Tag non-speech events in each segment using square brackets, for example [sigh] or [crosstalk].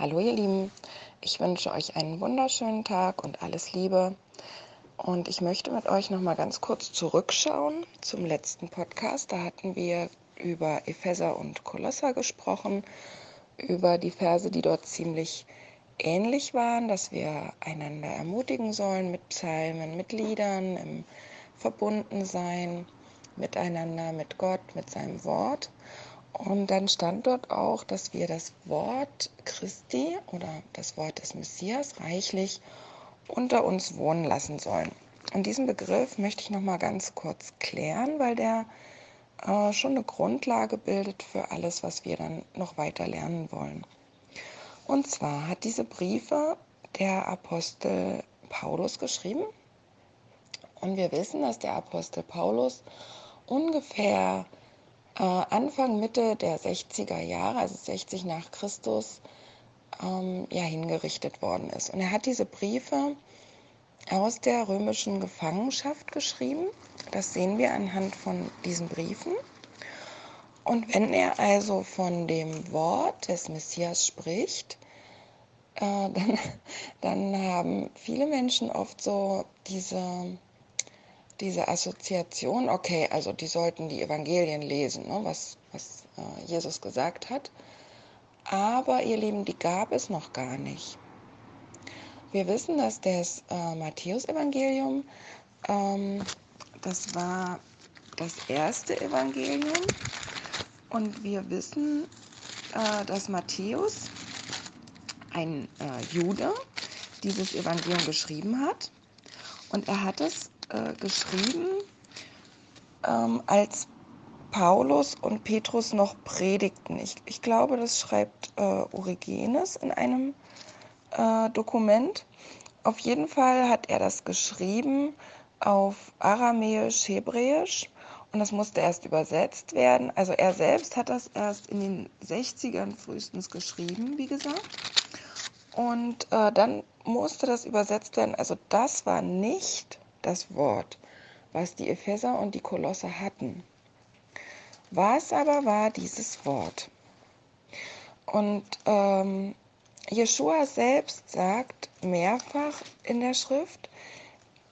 Hallo ihr Lieben, ich wünsche euch einen wunderschönen Tag und alles Liebe. Und ich möchte mit euch noch mal ganz kurz zurückschauen zum letzten Podcast. Da hatten wir über Epheser und Kolosser gesprochen, über die Verse, die dort ziemlich ähnlich waren, dass wir einander ermutigen sollen mit Psalmen, mit Liedern, im Verbundensein miteinander, mit Gott, mit seinem Wort. Und dann stand dort auch, dass wir das Wort Christi oder das Wort des Messias reichlich unter uns wohnen lassen sollen. Und diesen Begriff möchte ich noch mal ganz kurz klären, weil der äh, schon eine Grundlage bildet für alles, was wir dann noch weiter lernen wollen. Und zwar hat diese Briefe der Apostel Paulus geschrieben. Und wir wissen, dass der Apostel Paulus ungefähr äh, Anfang, Mitte der 60er Jahre, also 60 nach Christus, ähm, ja, hingerichtet worden ist. Und er hat diese Briefe aus der römischen Gefangenschaft geschrieben. Das sehen wir anhand von diesen Briefen. Und wenn er also von dem Wort des Messias spricht, äh, [laughs] dann, dann haben viele Menschen oft so diese diese Assoziation, okay, also die sollten die Evangelien lesen, ne, was, was äh, Jesus gesagt hat. Aber ihr Lieben, die gab es noch gar nicht. Wir wissen, dass das äh, Matthäus-Evangelium, ähm, das war das erste Evangelium. Und wir wissen, äh, dass Matthäus, ein äh, Jude, dieses Evangelium geschrieben hat. Und er hat es äh, geschrieben, ähm, als Paulus und Petrus noch predigten. Ich, ich glaube, das schreibt äh, Origenes in einem äh, Dokument. Auf jeden Fall hat er das geschrieben auf Aramäisch, Hebräisch und das musste erst übersetzt werden. Also er selbst hat das erst in den 60ern frühestens geschrieben, wie gesagt. Und äh, dann musste das übersetzt werden. Also das war nicht das Wort, was die Epheser und die Kolosse hatten. Was aber war dieses Wort? Und ähm, Jeshua selbst sagt mehrfach in der Schrift,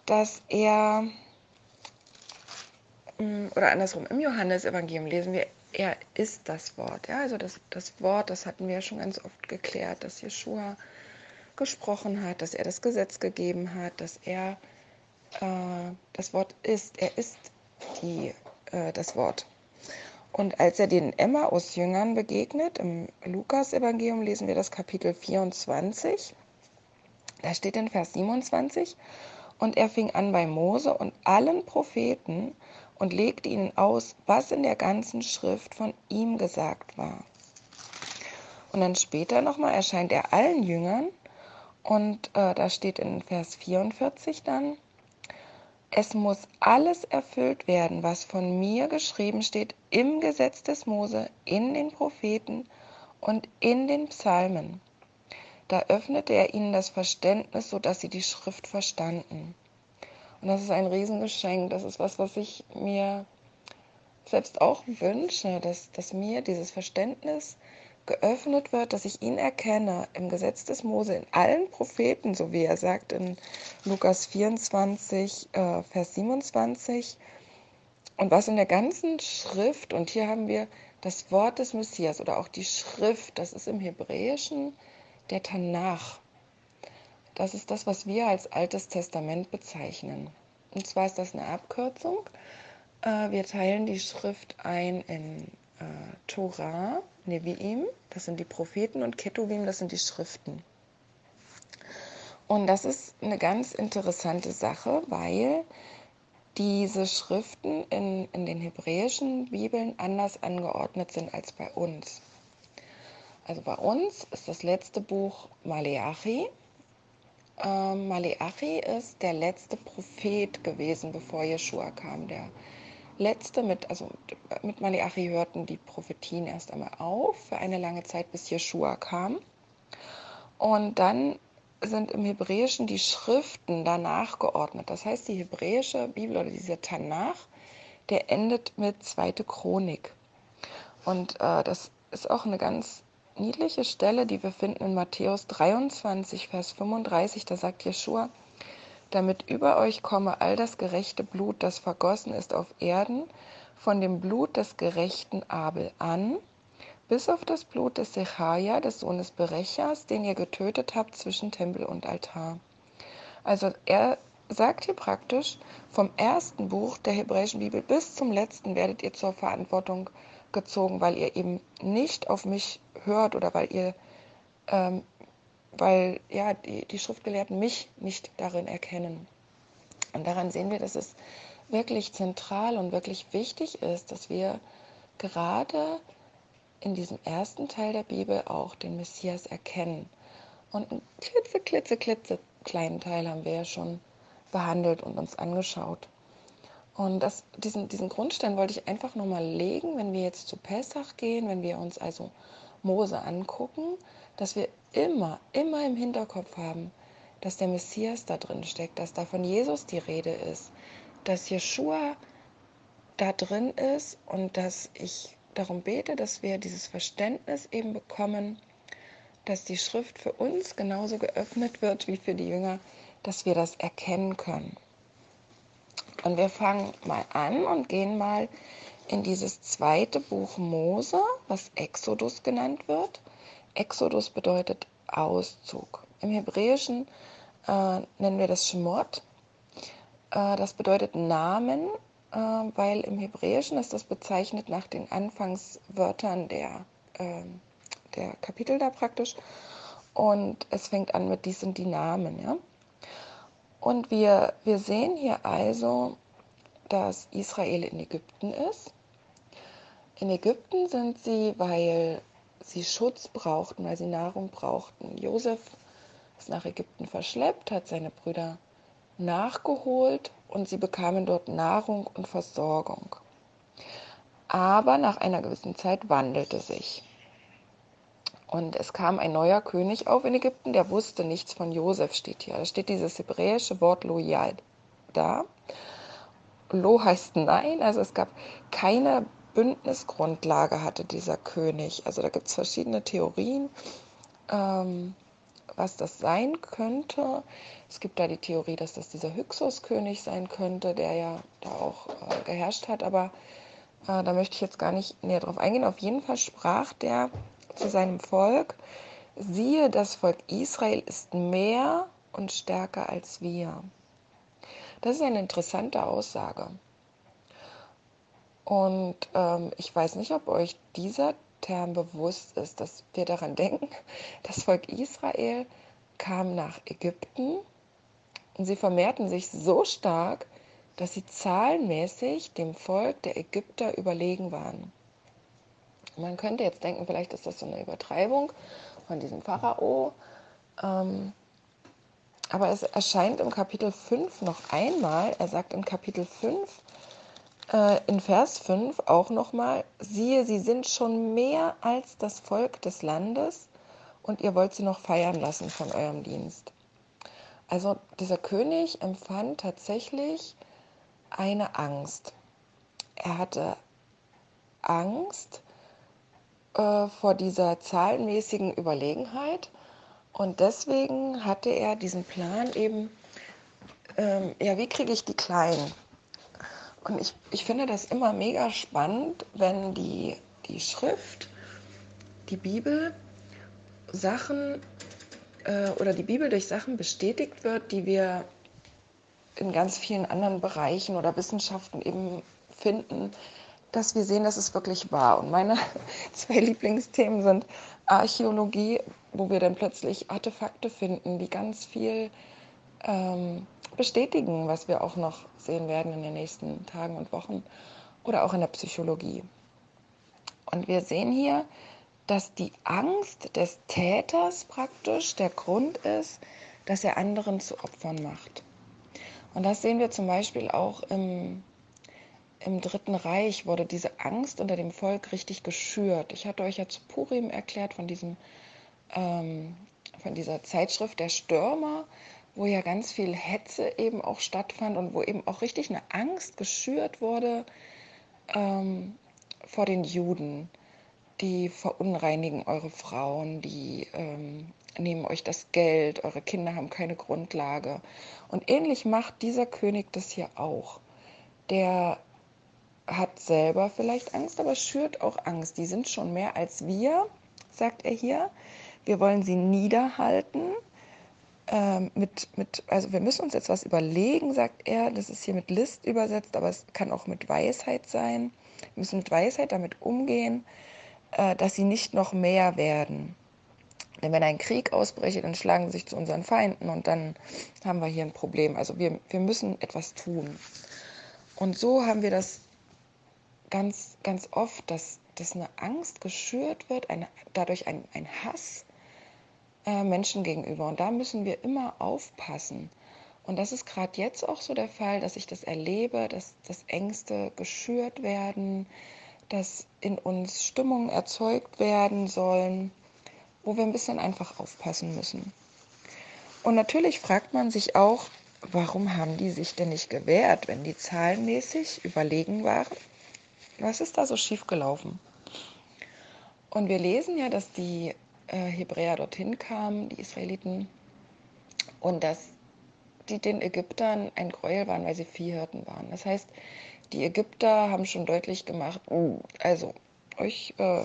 dass er, mm, oder andersrum, im Johannesevangelium lesen wir, er ist das Wort. Ja, also das, das Wort, das hatten wir ja schon ganz oft geklärt, dass Jeshua gesprochen hat, dass er das Gesetz gegeben hat, dass er äh, das Wort ist. Er ist die, äh, das Wort. Und als er den Emmaus-Jüngern begegnet, im Lukas-Evangelium lesen wir das Kapitel 24, da steht in Vers 27, und er fing an bei Mose und allen Propheten und legte ihnen aus, was in der ganzen Schrift von ihm gesagt war. Und dann später nochmal erscheint er allen Jüngern und äh, da steht in Vers 44 dann, es muss alles erfüllt werden, was von mir geschrieben steht im Gesetz des Mose, in den Propheten und in den Psalmen. Da öffnete er ihnen das Verständnis, sodass sie die Schrift verstanden. Und das ist ein Riesengeschenk. Das ist was, was ich mir selbst auch wünsche, dass, dass mir dieses Verständnis geöffnet wird, dass ich ihn erkenne im Gesetz des Mose, in allen Propheten, so wie er sagt in Lukas 24, äh, Vers 27, und was in der ganzen Schrift, und hier haben wir das Wort des Messias oder auch die Schrift, das ist im Hebräischen der Tanach. Das ist das, was wir als Altes Testament bezeichnen. Und zwar ist das eine Abkürzung. Äh, wir teilen die Schrift ein in äh, Torah, Nevi'im, das sind die Propheten, und Ketuvim, das sind die Schriften. Und das ist eine ganz interessante Sache, weil diese Schriften in, in den hebräischen Bibeln anders angeordnet sind als bei uns. Also bei uns ist das letzte Buch Maleachi. Ähm, Maleachi ist der letzte Prophet gewesen, bevor Jeshua kam, der letzte mit, also mit Malachi hörten die Prophetien erst einmal auf für eine lange Zeit, bis Jeschua kam. Und dann sind im Hebräischen die Schriften danach geordnet. Das heißt, die hebräische Bibel oder dieser Tanach, der endet mit zweite Chronik. Und äh, das ist auch eine ganz niedliche Stelle, die wir finden in Matthäus 23, Vers 35. Da sagt Jeschua, damit über euch komme all das gerechte Blut, das vergossen ist auf Erden, von dem Blut des gerechten Abel an, bis auf das Blut des Sechaja, des Sohnes Berechas, den ihr getötet habt zwischen Tempel und Altar. Also er sagt hier praktisch, vom ersten Buch der hebräischen Bibel bis zum letzten werdet ihr zur Verantwortung gezogen, weil ihr eben nicht auf mich hört oder weil ihr, ähm, weil ja die, die Schriftgelehrten mich nicht darin erkennen. Und daran sehen wir, dass es wirklich zentral und wirklich wichtig ist, dass wir gerade in diesem ersten Teil der Bibel auch den Messias erkennen. Und einen klitze, klitze, klitze kleinen Teil haben wir ja schon behandelt und uns angeschaut. Und das, diesen, diesen Grundstein wollte ich einfach nochmal legen, wenn wir jetzt zu Pessach gehen, wenn wir uns also Mose angucken, dass wir immer, immer im Hinterkopf haben, dass der Messias da drin steckt, dass da von Jesus die Rede ist, dass Jeshua da drin ist und dass ich darum bete, dass wir dieses Verständnis eben bekommen, dass die Schrift für uns genauso geöffnet wird wie für die Jünger, dass wir das erkennen können. Und wir fangen mal an und gehen mal in dieses zweite Buch Mose, was Exodus genannt wird. Exodus bedeutet Auszug. Im Hebräischen äh, nennen wir das Shemot. Äh, das bedeutet Namen, äh, weil im Hebräischen ist das bezeichnet nach den Anfangswörtern der, äh, der Kapitel da praktisch. Und es fängt an mit, dies sind die Namen. Ja? Und wir, wir sehen hier also, dass Israel in Ägypten ist. In Ägypten sind sie, weil sie Schutz brauchten, weil sie Nahrung brauchten. Josef ist nach Ägypten verschleppt, hat seine Brüder nachgeholt und sie bekamen dort Nahrung und Versorgung. Aber nach einer gewissen Zeit wandelte sich. Und es kam ein neuer König auf in Ägypten, der wusste nichts von Josef, steht hier. Da steht dieses hebräische Wort loyal da. Lo heißt nein, also es gab keine Bündnisgrundlage hatte dieser König. Also da gibt es verschiedene Theorien. Ähm, was das sein könnte. Es gibt da die Theorie, dass das dieser Hyksos-König sein könnte, der ja da auch äh, geherrscht hat, aber äh, da möchte ich jetzt gar nicht näher drauf eingehen. Auf jeden Fall sprach der zu seinem Volk, siehe, das Volk Israel ist mehr und stärker als wir. Das ist eine interessante Aussage. Und ähm, ich weiß nicht, ob euch dieser Term bewusst ist, dass wir daran [laughs] denken, das Volk Israel kam nach Ägypten und sie vermehrten sich so stark, dass sie zahlenmäßig dem Volk der Ägypter überlegen waren. Man könnte jetzt denken, vielleicht ist das so eine Übertreibung von diesem Pharao. Ähm, aber es erscheint im Kapitel 5 noch einmal, er sagt in Kapitel 5, äh, in Vers 5 auch nochmal, siehe, sie sind schon mehr als das Volk des Landes und ihr wollt sie noch feiern lassen von eurem Dienst. Also dieser König empfand tatsächlich eine Angst. Er hatte Angst äh, vor dieser zahlenmäßigen Überlegenheit und deswegen hatte er diesen Plan eben, ähm, ja, wie kriege ich die Kleinen? Und ich, ich finde das immer mega spannend, wenn die, die Schrift, die Bibel, Sachen äh, oder die Bibel durch Sachen bestätigt wird, die wir in ganz vielen anderen Bereichen oder Wissenschaften eben finden, dass wir sehen, dass es wirklich wahr. Und meine [laughs] zwei Lieblingsthemen sind Archäologie, wo wir dann plötzlich Artefakte finden, die ganz viel ähm, bestätigen, was wir auch noch sehen werden in den nächsten Tagen und Wochen oder auch in der Psychologie. Und wir sehen hier, dass die Angst des Täters praktisch der Grund ist, dass er anderen zu Opfern macht. Und das sehen wir zum Beispiel auch im, im Dritten Reich, wurde diese Angst unter dem Volk richtig geschürt. Ich hatte euch ja zu Purim erklärt von, diesem, ähm, von dieser Zeitschrift der Stürmer, wo ja ganz viel Hetze eben auch stattfand und wo eben auch richtig eine Angst geschürt wurde ähm, vor den Juden. die verunreinigen eure Frauen, die ähm, nehmen euch das Geld, eure Kinder haben keine Grundlage. Und ähnlich macht dieser König das hier auch. Der hat selber vielleicht Angst, aber schürt auch Angst. Die sind schon mehr als wir, sagt er hier. Wir wollen sie niederhalten. Ähm, mit, mit, also wir müssen uns jetzt was überlegen, sagt er. Das ist hier mit List übersetzt, aber es kann auch mit Weisheit sein. Wir müssen mit Weisheit damit umgehen, äh, dass sie nicht noch mehr werden. Denn wenn ein Krieg ausbricht, dann schlagen sie sich zu unseren Feinden und dann haben wir hier ein Problem. Also wir, wir müssen etwas tun. Und so haben wir das ganz, ganz oft, dass, dass eine Angst geschürt wird, eine, dadurch ein, ein Hass äh, Menschen gegenüber. Und da müssen wir immer aufpassen. Und das ist gerade jetzt auch so der Fall, dass ich das erlebe, dass, dass Ängste geschürt werden, dass in uns Stimmungen erzeugt werden sollen, wo wir ein bisschen einfach aufpassen müssen. Und natürlich fragt man sich auch, warum haben die sich denn nicht gewehrt, wenn die zahlenmäßig überlegen waren? Was ist da so schief gelaufen? Und wir lesen ja, dass die äh, Hebräer dorthin kamen, die Israeliten, und dass die den Ägyptern ein Gräuel waren, weil sie Viehhirten waren. Das heißt, die Ägypter haben schon deutlich gemacht, oh, also euch äh,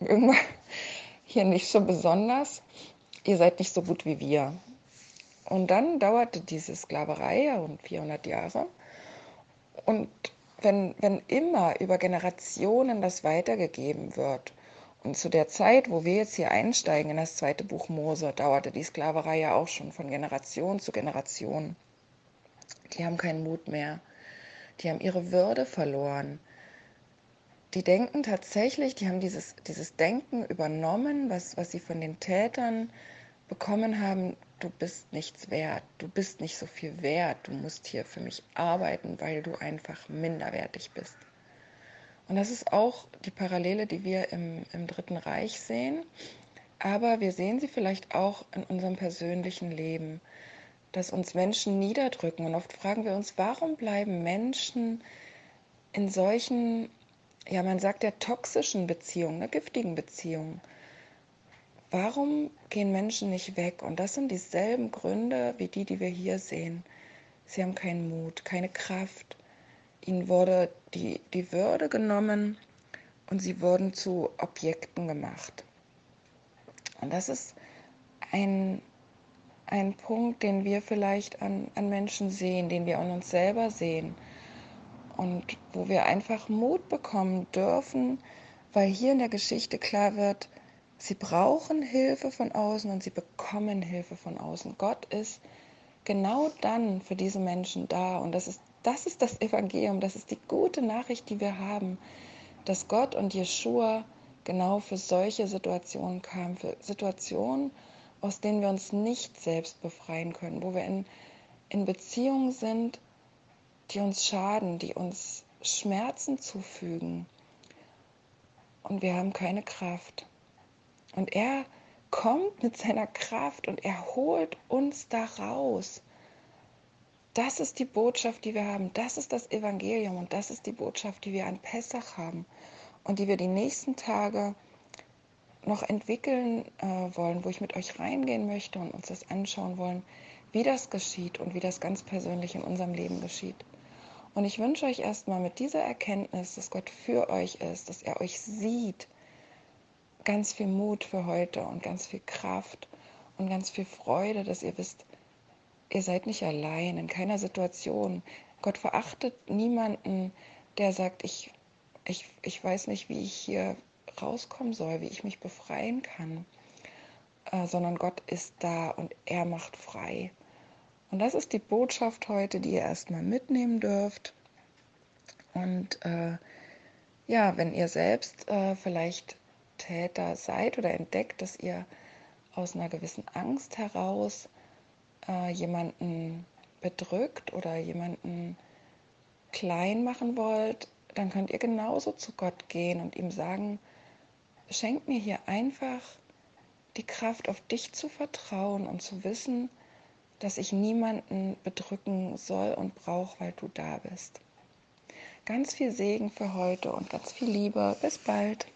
irgendwann [laughs] hier nicht so besonders, ihr seid nicht so gut wie wir. Und dann dauerte diese Sklaverei rund 400 Jahre. Und wenn, wenn immer über Generationen das weitergegeben wird, und zu der Zeit, wo wir jetzt hier einsteigen in das zweite Buch Mose, dauerte die Sklaverei ja auch schon von Generation zu Generation. Die haben keinen Mut mehr. Die haben ihre Würde verloren. Die denken tatsächlich, die haben dieses, dieses Denken übernommen, was, was sie von den Tätern bekommen haben, du bist nichts wert, du bist nicht so viel wert, du musst hier für mich arbeiten, weil du einfach minderwertig bist. Und das ist auch die Parallele, die wir im, im Dritten Reich sehen. Aber wir sehen sie vielleicht auch in unserem persönlichen Leben, dass uns Menschen niederdrücken. Und oft fragen wir uns, warum bleiben Menschen in solchen, ja, man sagt ja toxischen Beziehungen, ne, giftigen Beziehungen. Warum gehen Menschen nicht weg? Und das sind dieselben Gründe wie die, die wir hier sehen. Sie haben keinen Mut, keine Kraft, Ihnen wurde die, die Würde genommen und sie wurden zu Objekten gemacht. Und das ist ein, ein Punkt, den wir vielleicht an, an Menschen sehen, den wir an uns selber sehen und wo wir einfach Mut bekommen dürfen, weil hier in der Geschichte klar wird, sie brauchen Hilfe von außen und sie bekommen Hilfe von außen. Gott ist genau dann für diese Menschen da und das ist das ist das Evangelium, das ist die gute Nachricht, die wir haben, dass Gott und Jeshua genau für solche Situationen kamen, für Situationen, aus denen wir uns nicht selbst befreien können, wo wir in, in Beziehungen sind, die uns schaden, die uns Schmerzen zufügen. Und wir haben keine Kraft. Und er kommt mit seiner Kraft und er holt uns da raus. Das ist die Botschaft, die wir haben. Das ist das Evangelium und das ist die Botschaft, die wir an Pessach haben und die wir die nächsten Tage noch entwickeln äh, wollen, wo ich mit euch reingehen möchte und uns das anschauen wollen, wie das geschieht und wie das ganz persönlich in unserem Leben geschieht. Und ich wünsche euch erstmal mit dieser Erkenntnis, dass Gott für euch ist, dass er euch sieht, ganz viel Mut für heute und ganz viel Kraft und ganz viel Freude, dass ihr wisst, ihr seid nicht allein in keiner Situation. Gott verachtet niemanden, der sagt, ich, ich, ich weiß nicht, wie ich hier rauskommen soll, wie ich mich befreien kann, äh, sondern Gott ist da und er macht frei. Und das ist die Botschaft heute, die ihr erstmal mitnehmen dürft. Und äh, ja, wenn ihr selbst äh, vielleicht Täter seid oder entdeckt, dass ihr aus einer gewissen Angst heraus äh, jemanden bedrückt oder jemanden klein machen wollt, dann könnt ihr genauso zu Gott gehen und ihm sagen, schenk mir hier einfach die Kraft, auf dich zu vertrauen und zu wissen, dass ich niemanden bedrücken soll und brauche, weil du da bist. Ganz viel Segen für heute und ganz viel Liebe. Bis bald.